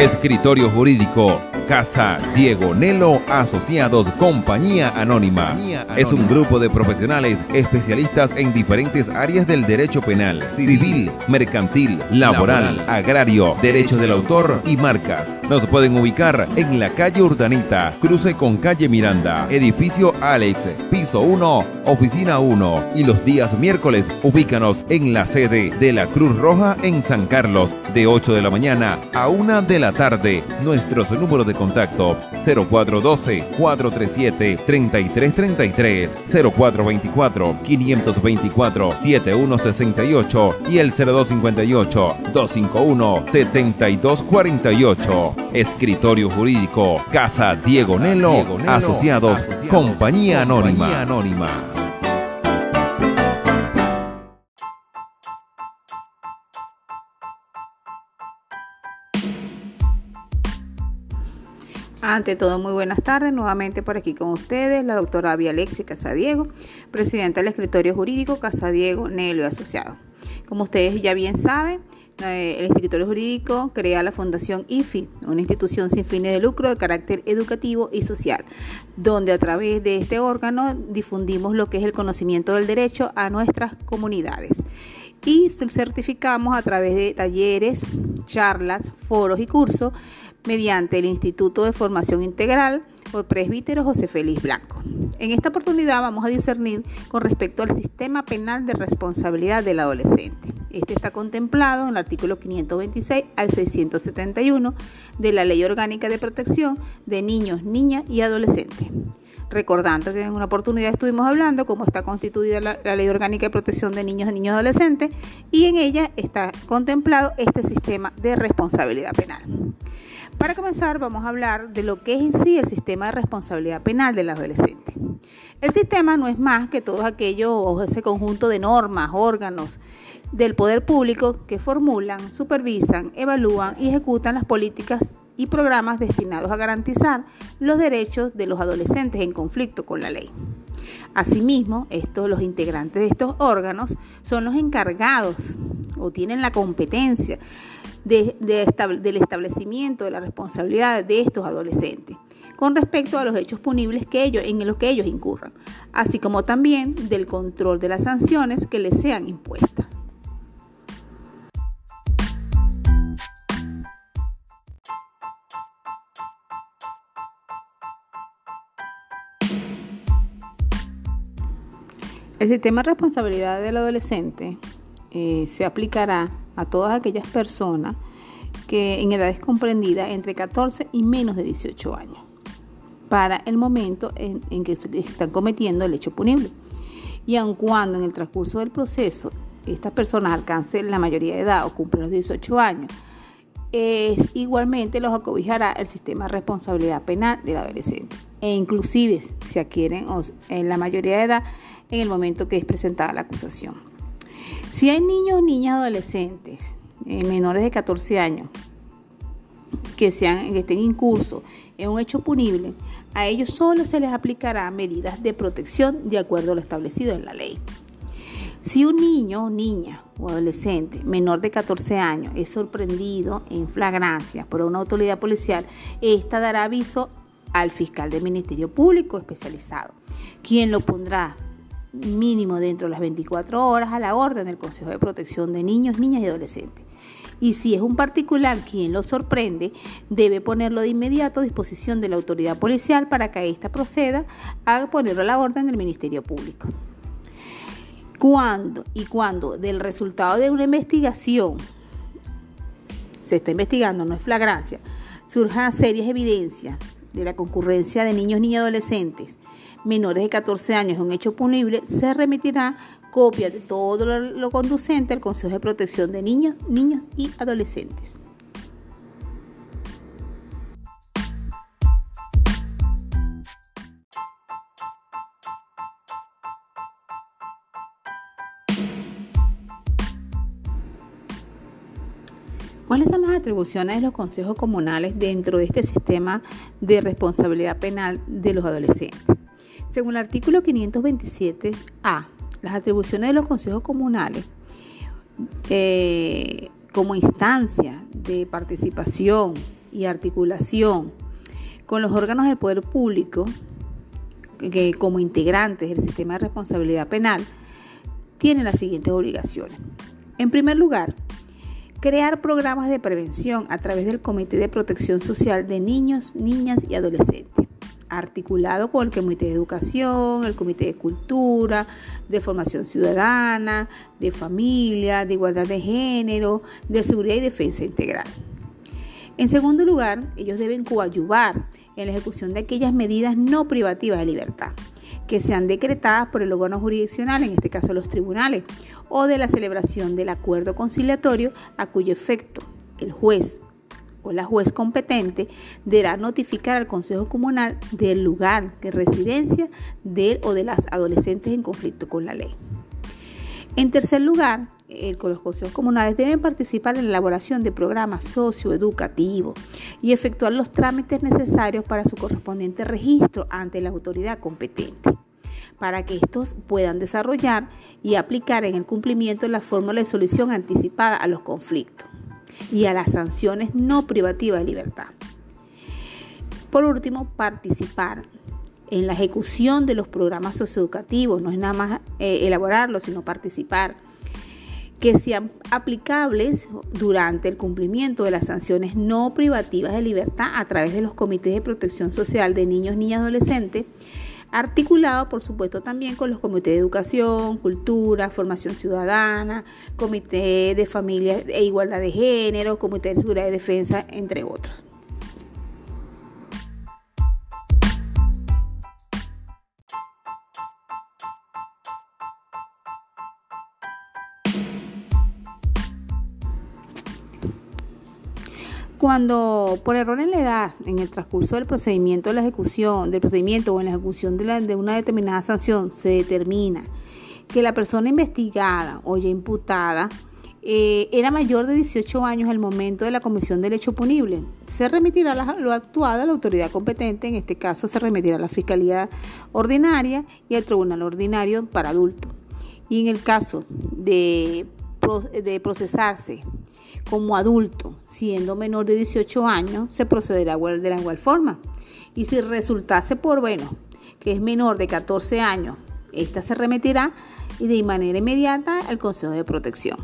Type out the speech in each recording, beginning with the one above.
Escritorio Jurídico, Casa Diego Nelo Asociados Compañía Anónima. Es un grupo de profesionales especialistas en diferentes áreas del derecho penal, civil, mercantil, laboral, agrario, derecho del autor y marcas. Nos pueden ubicar en la calle Urdanita, cruce con calle Miranda, edificio Alex, piso 1, oficina 1 y los días miércoles ubícanos en la sede de la Cruz Roja en San Carlos de 8 de la mañana a 1 de la tarde. Nuestros números de contacto 0412-437-3333, 0424-524-7168 y el 0258-251-7248. Escritorio Jurídico, Casa Diego Nelo, Asociados, Compañía Anónima. Anónima. Ante todo, muy buenas tardes. Nuevamente por aquí con ustedes, la doctora Avia Alexi Casadiego, presidenta del escritorio jurídico Casadiego Nelo Asociado. Como ustedes ya bien saben, eh, el escritorio jurídico crea la Fundación IFI, una institución sin fines de lucro de carácter educativo y social, donde a través de este órgano difundimos lo que es el conocimiento del derecho a nuestras comunidades y certificamos a través de talleres, charlas, foros y cursos mediante el Instituto de Formación Integral o presbítero José Félix Blanco. En esta oportunidad vamos a discernir con respecto al sistema penal de responsabilidad del adolescente. Este está contemplado en el artículo 526 al 671 de la Ley Orgánica de Protección de Niños, Niñas y Adolescentes. Recordando que en una oportunidad estuvimos hablando cómo está constituida la, Ley Orgánica de Protección de Niños, Niños y Adolescentes y en ella está contemplado este sistema de responsabilidad penal. Para comenzar, vamos a hablar de lo que es en sí el sistema de responsabilidad penal del adolescente. El sistema no es más que todo aquello, ese conjunto de normas, órganos del poder público que formulan, supervisan, evalúan y ejecutan las políticas y programas destinados a garantizar los derechos de los adolescentes en conflicto con la ley. Asimismo, estos, los integrantes de estos órganos son los encargados o tienen la competencia del establecimiento de la responsabilidad de estos adolescentes con respecto a los hechos punibles que ellos, en los que ellos incurran, así como también del control de las sanciones que les sean impuestas. El sistema de responsabilidad del adolescente eh, se aplicará a todas aquellas personas que en edades comprendidas entre 14 y menos de 18 años, para el momento en, que se están cometiendo el hecho punible. Y aun cuando en el transcurso del proceso estas personas alcancen la mayoría de edad o cumplen los 18 años, igualmente los acobijará el sistema de responsabilidad penal del adolescente. E inclusive se adquieren en la mayoría de edad en el momento que es presentada la acusación. Si hay niños, niñas, adolescentes eh, menores de 14 años que, sean, que estén incursos en un hecho punible, a ellos solo se les aplicará medidas de protección de acuerdo a lo establecido en la ley. Si un niño, niña o adolescente menor de 14 años es sorprendido en flagrancia por una autoridad policial, esta dará aviso al fiscal del Ministerio Público especializado, quien lo pondrá mínimo dentro de las 24 horas a la orden del Consejo de Protección de Niños, Niñas y Adolescentes. Y si es un particular quien lo sorprende, debe ponerlo de inmediato a disposición de la autoridad policial para que ésta proceda a ponerlo a la orden del Ministerio Público. Cuando y cuando del resultado de una investigación se está investigando, no es flagrancia, surjan serias evidencias de la concurrencia de niños, niñas y adolescentes menores de 14 años un hecho punible, se remitirá copia de todo lo, conducente al Consejo de Protección de Niños, Niños y Adolescentes. ¿Cuáles son las atribuciones de los consejos comunales dentro de este sistema de responsabilidad penal de los adolescentes? Según el artículo 527A, las atribuciones de los consejos comunales eh, como instancia de participación y articulación con los órganos del poder público, que como integrantes del sistema de responsabilidad penal, tienen las siguientes obligaciones. En primer lugar, crear programas de prevención a través del Comité de Protección Social de Niños, Niñas y Adolescentes, articulado con el Comité de Educación, el Comité de Cultura, de Formación Ciudadana, de Familia, de Igualdad de Género, de Seguridad y Defensa Integral. En segundo lugar, ellos deben coadyuvar en la ejecución de aquellas medidas no privativas de libertad que sean decretadas por el órgano jurisdiccional, en este caso los tribunales, o de la celebración del acuerdo conciliatorio a cuyo efecto el juez o la juez competente deberá notificar al Consejo Comunal del lugar de residencia de o de las adolescentes en conflicto con la ley. En tercer lugar, los consejos comunales deben participar en la elaboración de programas socioeducativos y efectuar los trámites necesarios para su correspondiente registro ante la autoridad competente, para que estos puedan desarrollar y aplicar en el cumplimiento la fórmula de solución anticipada a los conflictos y a las sanciones no privativas de libertad. Por último, participar en la ejecución de los programas socioeducativos, no es nada más eh, elaborarlos, sino participar, que sean aplicables durante el cumplimiento de las sanciones no privativas de libertad a través de los comités de protección social de niños, niñas y adolescentes, articulado por supuesto también con los comités de educación, cultura, formación ciudadana, comité de familia e igualdad de género, comité de seguridad y defensa, entre otros. Cuando por error en la edad, en el transcurso del procedimiento de la ejecución, del procedimiento o en la ejecución de, una determinada sanción, se determina que la persona investigada o ya imputada eh, era mayor de 18 años al momento de la comisión del hecho punible, se remitirá lo actuado a la autoridad competente, en este caso se remitirá a la Fiscalía Ordinaria y al Tribunal Ordinario para adultos. Y en el caso de, de procesarse como adulto, siendo menor de 18 años, se procederá de la igual forma. Y si resultase por, bueno, que es menor de 14 años, esta se remitirá y de manera inmediata al Consejo de Protección.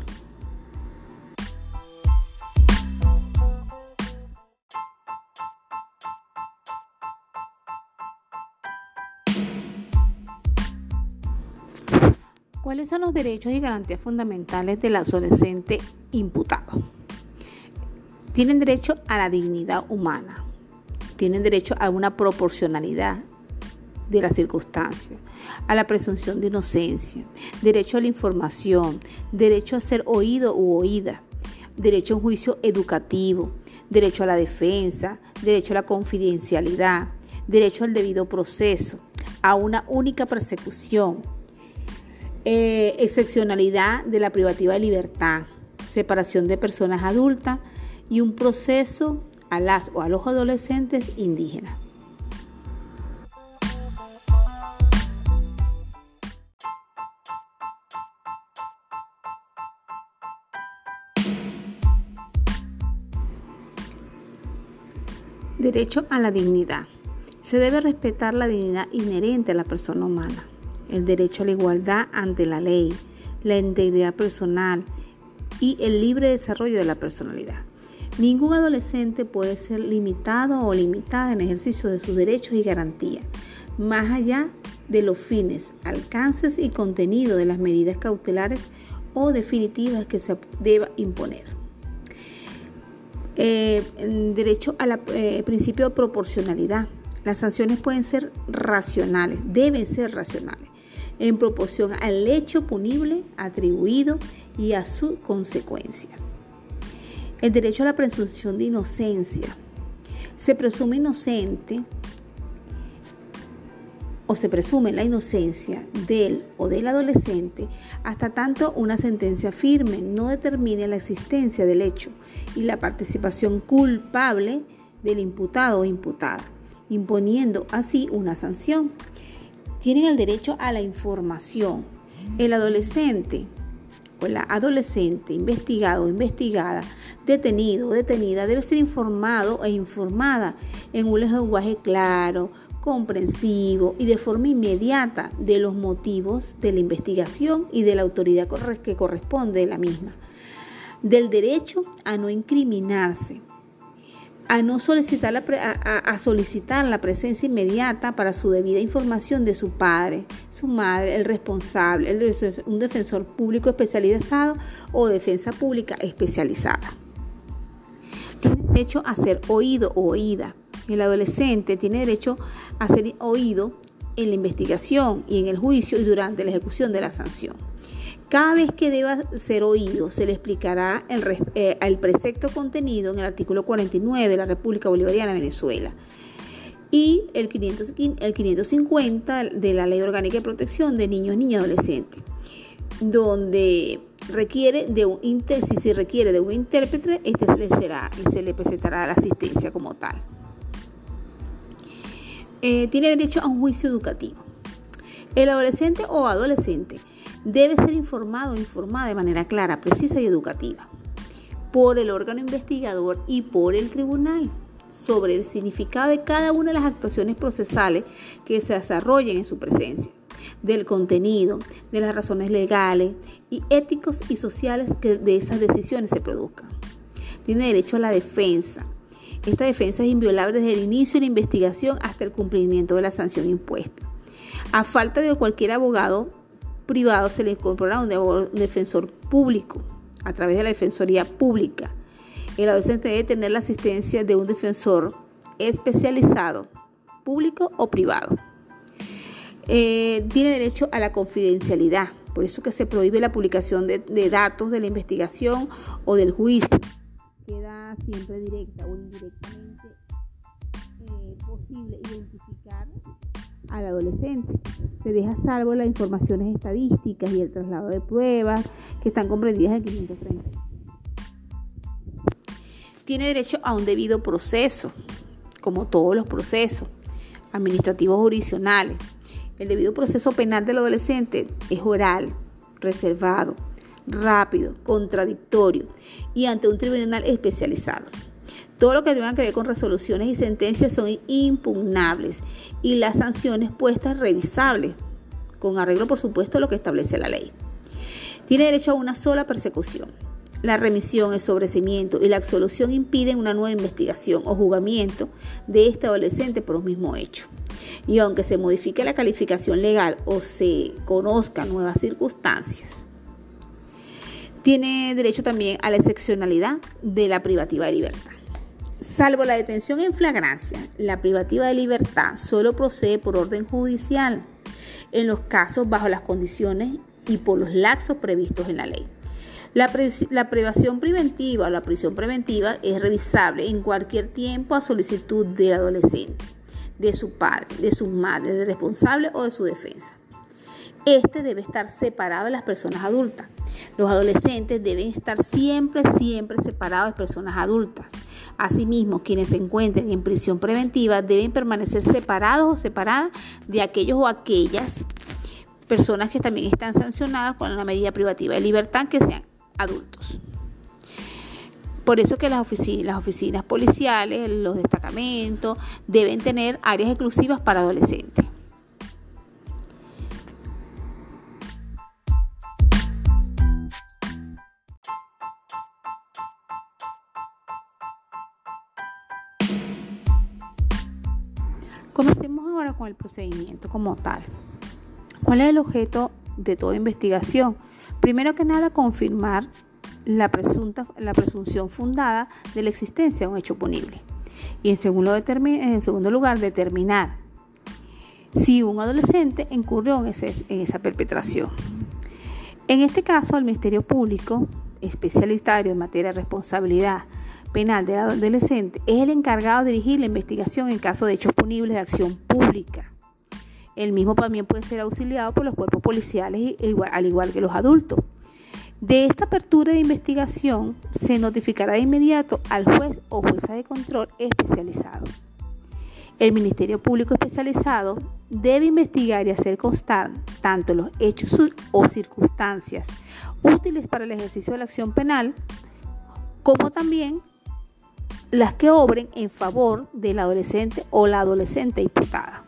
¿Cuáles son los derechos y garantías fundamentales del adolescente imputado? Tienen derecho a la dignidad humana, tienen derecho a una proporcionalidad de las circunstancias, a la presunción de inocencia, derecho a la información, derecho a ser oído u oída, derecho a un juicio educativo, derecho a la defensa, derecho a la confidencialidad, derecho al debido proceso, a una única persecución, eh, excepcionalidad de la privativa de libertad, separación de personas adultas y un proceso a las o a los adolescentes indígenas. Derecho a la dignidad. Se debe respetar la dignidad inherente a la persona humana el derecho a la igualdad ante la ley, la integridad personal y el libre desarrollo de la personalidad. Ningún adolescente puede ser limitado o limitada en ejercicio de sus derechos y garantías, más allá de los fines, alcances y contenido de las medidas cautelares o definitivas que se deba imponer. Eh, derecho al eh, principio de proporcionalidad. Las sanciones pueden ser racionales, deben ser racionales en proporción al hecho punible atribuido y a su consecuencia. El derecho a la presunción de inocencia. Se presume inocente o se presume la inocencia del o del adolescente hasta tanto una sentencia firme no determine la existencia del hecho y la participación culpable del imputado o imputada, imponiendo así una sanción tienen el derecho a la información. El adolescente la adolescente investigado investigada, detenido detenida, debe ser informado e informada en un lenguaje claro, comprensivo y de forma inmediata de los motivos de la investigación y de la autoridad que corresponde de la misma, del derecho a no incriminarse, a no solicitar la, a, solicitar la presencia inmediata para su debida información de su padre, su madre, el responsable, el, un defensor público especializado o defensa pública especializada. Tiene derecho a ser oído o oída. El adolescente tiene derecho a ser oído en la investigación y en el juicio y durante la ejecución de la sanción. Cada vez que deba ser oído, se le explicará el, eh, precepto contenido en el artículo 49 de la República Bolivariana de Venezuela y el, 550 de la Ley Orgánica de Protección de Niños, Niñas y Adolescentes, donde requiere de un si se requiere de un intérprete, este se le será y se le presentará la asistencia como tal. Eh, tiene derecho a un juicio educativo. El adolescente o adolescente debe ser informado o informada de manera clara, precisa y educativa por el órgano investigador y por el tribunal sobre el significado de cada una de las actuaciones procesales que se desarrollen en su presencia, del contenido, de las razones legales y éticos y sociales que de esas decisiones se produzcan. Tiene derecho a la defensa. Esta defensa es inviolable desde el inicio de la investigación hasta el cumplimiento de la sanción impuesta. A falta de cualquier abogado privado se le incorpora un defensor público a través de la Defensoría Pública. El adolescente debe tener la asistencia de un defensor especializado, público o privado. Eh, tiene derecho a la confidencialidad, por eso que se prohíbe la publicación de, datos de la investigación o del juicio. Queda siempre directa o indirectamente eh, posible identificar al adolescente. Se deja salvo las informaciones estadísticas y el traslado de pruebas que están comprendidas en 530. Tiene derecho a un debido proceso, como todos los procesos administrativos jurisdiccionales. El debido proceso penal del adolescente es oral, reservado, rápido, contradictorio y ante un tribunal especializado. Todo lo que tenga que ver con resoluciones y sentencias son impugnables y las sanciones puestas revisables, con arreglo por supuesto a lo que establece la ley. Tiene derecho a una sola persecución. La remisión, el sobrecimiento y la absolución impiden una nueva investigación o juzgamiento de este adolescente por un mismo hecho. Y aunque se modifique la calificación legal o se conozcan nuevas circunstancias, tiene derecho también a la excepcionalidad de la privativa de libertad. Salvo la detención en flagrancia, la privativa de libertad solo procede por orden judicial en los casos bajo las condiciones y por los laxos previstos en la ley. La, privación preventiva o la prisión preventiva es revisable en cualquier tiempo a solicitud del adolescente, de su padre, de su madre, del responsable o de su defensa. Este debe estar separado de las personas adultas. Los adolescentes deben estar siempre, siempre separados de personas adultas. Asimismo, quienes se encuentren en prisión preventiva deben permanecer separados o separadas de aquellos o aquellas personas que también están sancionadas con la medida privativa de libertad que sean adultos. Por eso que las oficinas, las oficinas policiales, los destacamentos, deben tener áreas exclusivas para adolescentes. Comencemos ahora con el procedimiento como tal. ¿Cuál es el objeto de toda investigación? Primero que nada, confirmar la, presunta, la presunción fundada de la existencia de un hecho punible. Y en segundo, lugar, determinar si un adolescente incurrió en, esa perpetración. En este caso, el Ministerio Público, especialitario en materia de responsabilidad penal del adolescente es el encargado de dirigir la investigación en caso de hechos punibles de acción pública. El mismo también puede ser auxiliado por los cuerpos policiales al igual que los adultos. De esta apertura de investigación se notificará de inmediato al juez o jueza de control especializado. El Ministerio Público Especializado debe investigar y hacer constar tanto los hechos o circunstancias útiles para el ejercicio de la acción penal, como también las que obren en favor del adolescente o la adolescente imputada.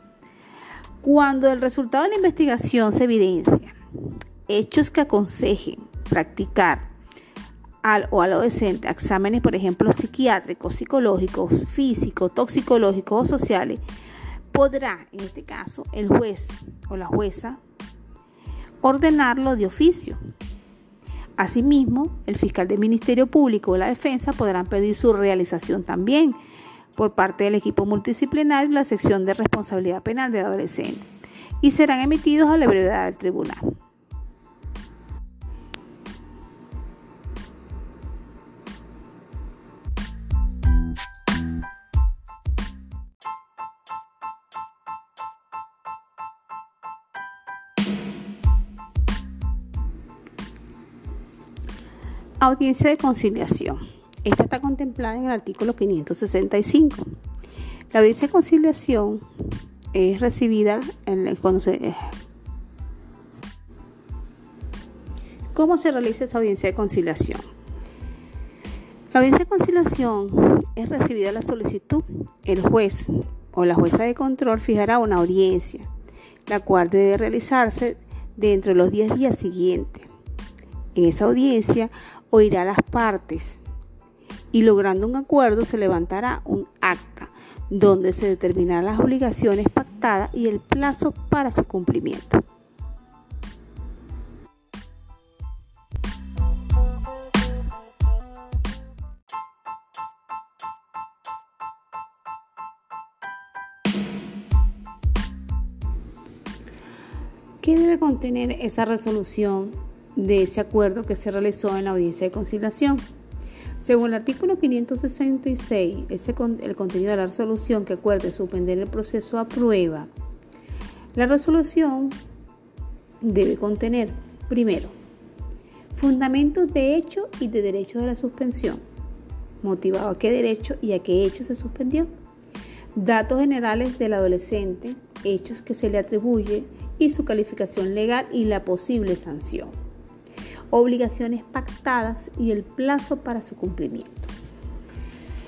Cuando el resultado de la investigación se evidencia hechos que aconsejen practicar al o al adolescente exámenes, por ejemplo, psiquiátricos, psicológicos, físicos, toxicológicos o sociales, podrá, en este caso, el juez o la jueza ordenarlo de oficio. Asimismo, el fiscal del Ministerio Público o la defensa podrán pedir su realización también por parte del equipo multidisciplinario de la sección de responsabilidad penal del adolescente y serán emitidos a la brevedad del tribunal. Audiencia de conciliación. Esta está contemplada en el artículo 565. La audiencia de conciliación es recibida en cuando se, ¿Cómo se realiza esa audiencia de conciliación? La audiencia de conciliación es recibida la solicitud. El juez o la jueza de control fijará una audiencia, la cual debe realizarse dentro de los 10 días siguientes. En esa audiencia oirá las partes y logrando un acuerdo se levantará un acta donde se determinarán las obligaciones pactadas y el plazo para su cumplimiento. ¿Qué debe contener esa resolución de ese acuerdo que se realizó en la audiencia de conciliación. Según el artículo 566, ese, el contenido de la resolución que acuerde suspender el proceso aprueba. La resolución debe contener, primero, fundamentos de hecho y de derecho de la suspensión, motivado a qué derecho y a qué hecho se suspendió, datos generales del adolescente, hechos que se le atribuye y su calificación legal y la posible sanción obligaciones pactadas y el plazo para su cumplimiento.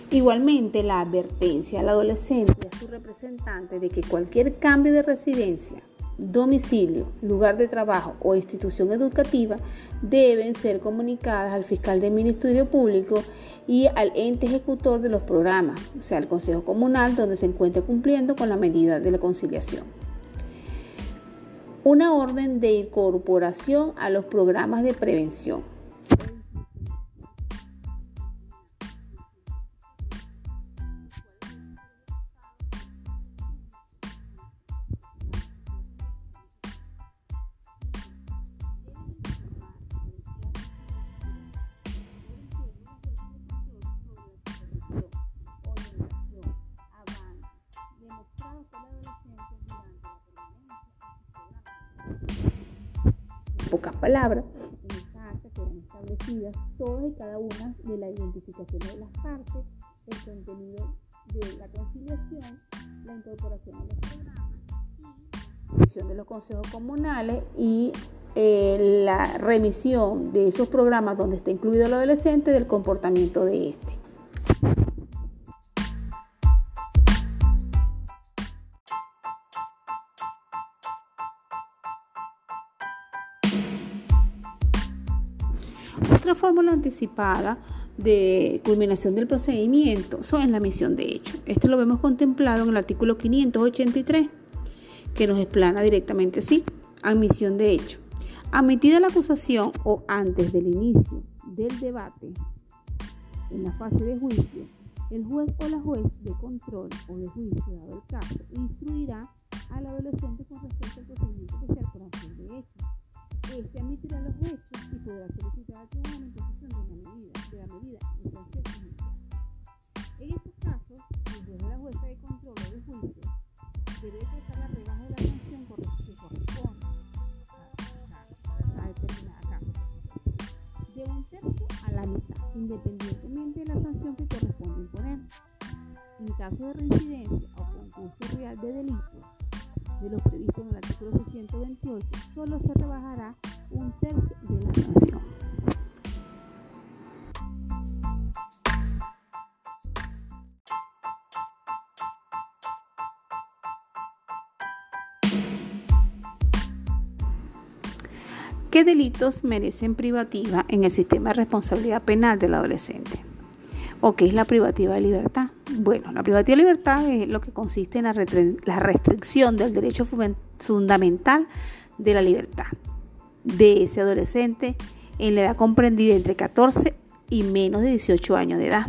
Igualmente, la advertencia al adolescente y a su representante de que cualquier cambio de residencia, domicilio, lugar de trabajo o institución educativa deben ser comunicadas al fiscal del Ministerio Público y al ente ejecutor de los programas, o sea, al Consejo Comunal, donde se encuentre cumpliendo con la medida de la conciliación una orden de incorporación a los programas de prevención. Pocas palabras, en esta acta quedan establecidas todas y cada una de la identificación de las partes, el contenido de la conciliación, la incorporación de los programas y la emisión de los consejos comunales y eh, la remisión de esos programas donde está incluido el adolescente del comportamiento de este. Anticipada de culminación del procedimiento son la emisión de hecho. Este lo vemos contemplado en el artículo 583, que nos explana directamente así, admisión de hecho. Admitida la acusación o antes del inicio del debate en la fase de juicio, el juez o la juez de control o de juicio, dado el caso, instruirá al adolescente con respecto al procedimiento por acción de hecho este admitirá los hechos y podrá solicitar al tribunal caso de reincidencia o concurso real de delitos de los previstos en el artículo 628, solo se rebajará un tercio de la sanción. ¿Qué delitos merecen privativa en el sistema de responsabilidad penal del adolescente? ¿O qué es la privativa de libertad? Bueno, la privativa de libertad es lo que consiste en la, restricción del derecho fundamental de la libertad de ese adolescente en la edad comprendida entre 14 y menos de 18 años de edad.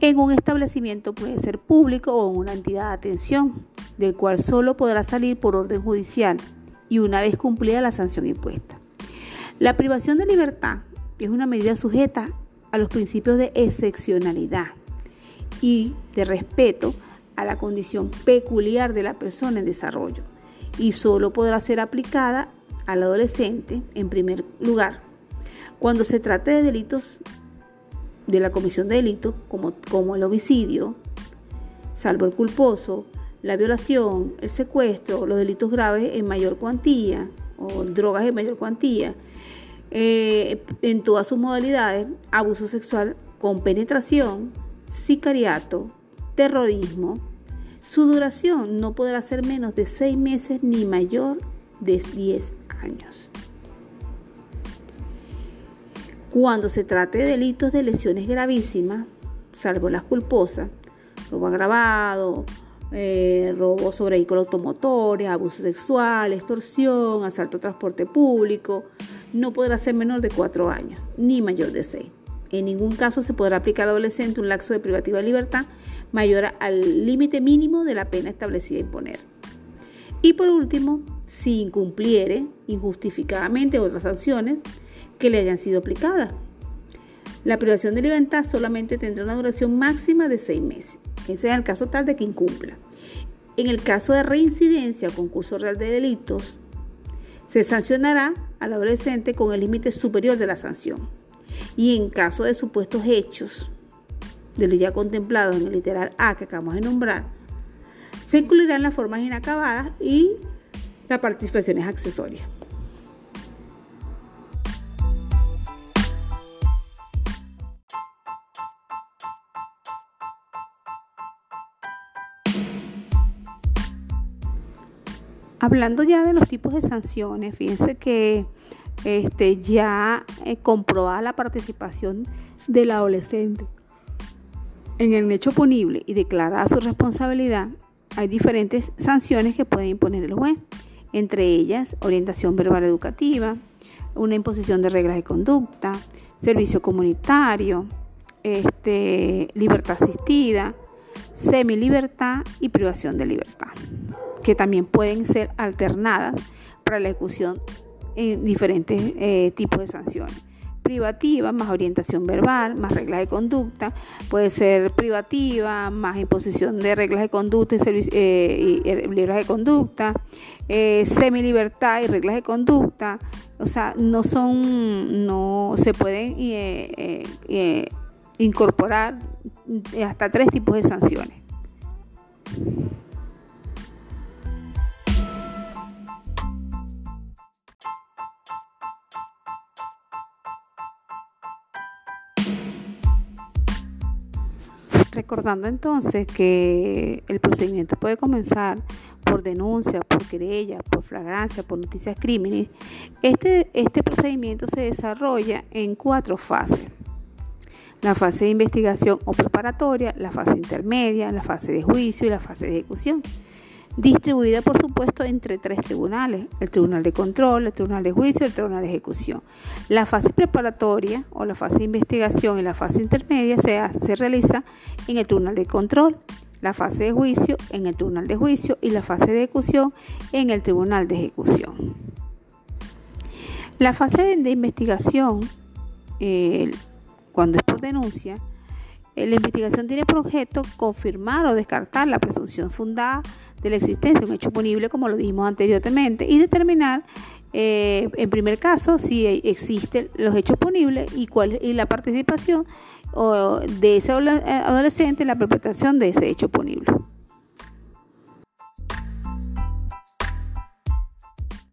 En un establecimiento puede ser público o una entidad de atención, del cual solo podrá salir por orden judicial y una vez cumplida la sanción impuesta. La privación de libertad es una medida sujeta a los principios de excepcionalidad y de respeto a la condición peculiar de la persona en desarrollo y solo podrá ser aplicada al adolescente en primer lugar. Cuando se trate de delitos de la comisión de delitos como, como el homicidio, salvo el culposo, la violación, el secuestro, los delitos graves en mayor cuantía o drogas en mayor cuantía, eh, en todas sus modalidades, abuso sexual con penetración, sicariato, terrorismo. Su duración no podrá ser menos de seis meses ni mayor de 10 años. Cuando se trate de delitos de lesiones gravísimas, salvo las culposas, robo agravado, eh, robo sobre vehículos automotores, abuso sexual, extorsión, asalto a transporte público, no podrá ser menor de 4 años, ni mayor de 6. En ningún caso se podrá aplicar al adolescente un laxo de privativa de libertad mayor al límite mínimo de la pena establecida a imponer. Y por último, si incumpliere injustificadamente otras sanciones que le hayan sido aplicadas. La privación de libertad solamente tendrá una duración máxima de 6 meses. Ese es el caso tal de que incumpla. En el caso de reincidencia o concurso real de delitos, se sancionará al adolescente con el límite superior de la sanción. Y en caso de supuestos hechos, de lo ya contemplado en el literal A que acabamos de nombrar, se incluirán las formas inacabadas y las participaciones accesorias. Hablando ya de los tipos de sanciones, fíjense que este, ya eh, comprobada la participación del adolescente en el hecho punible y declarada su responsabilidad, hay diferentes sanciones que puede imponer el juez, entre ellas orientación verbal educativa, una imposición de reglas de conducta, servicio comunitario, este, libertad asistida, semilibertad y privación de libertad que también pueden ser alternadas para la ejecución en diferentes eh, tipos de sanciones. Privativa, más orientación verbal, más reglas de conducta. Puede ser privativa, más imposición de reglas de conducta y, eh, eh, libros de conducta. semi libertad y reglas de conducta. O sea, no son, no se pueden incorporar hasta tres tipos de sanciones. Recordando entonces que el procedimiento puede comenzar por denuncia, por querella, por flagrancia, por noticias crímenes, este, este procedimiento se desarrolla en cuatro fases. La fase de investigación o preparatoria, la fase intermedia, la fase de juicio y la fase de ejecución distribuida por supuesto entre tres tribunales, el Tribunal de Control, el Tribunal de Juicio y el Tribunal de Ejecución. La fase preparatoria o la fase de investigación y la fase intermedia se, realiza en el Tribunal de Control, la fase de juicio en el Tribunal de Juicio y la fase de ejecución en el Tribunal de Ejecución. La fase de investigación, cuando es por denuncia, eh, la investigación tiene por objeto confirmar o descartar la presunción fundada de la existencia de un hecho punible, como lo dijimos anteriormente, y determinar, eh, en primer caso, si existen los hechos punibles y, cuál, y la participación de ese adolescente en la perpetración de ese hecho punible.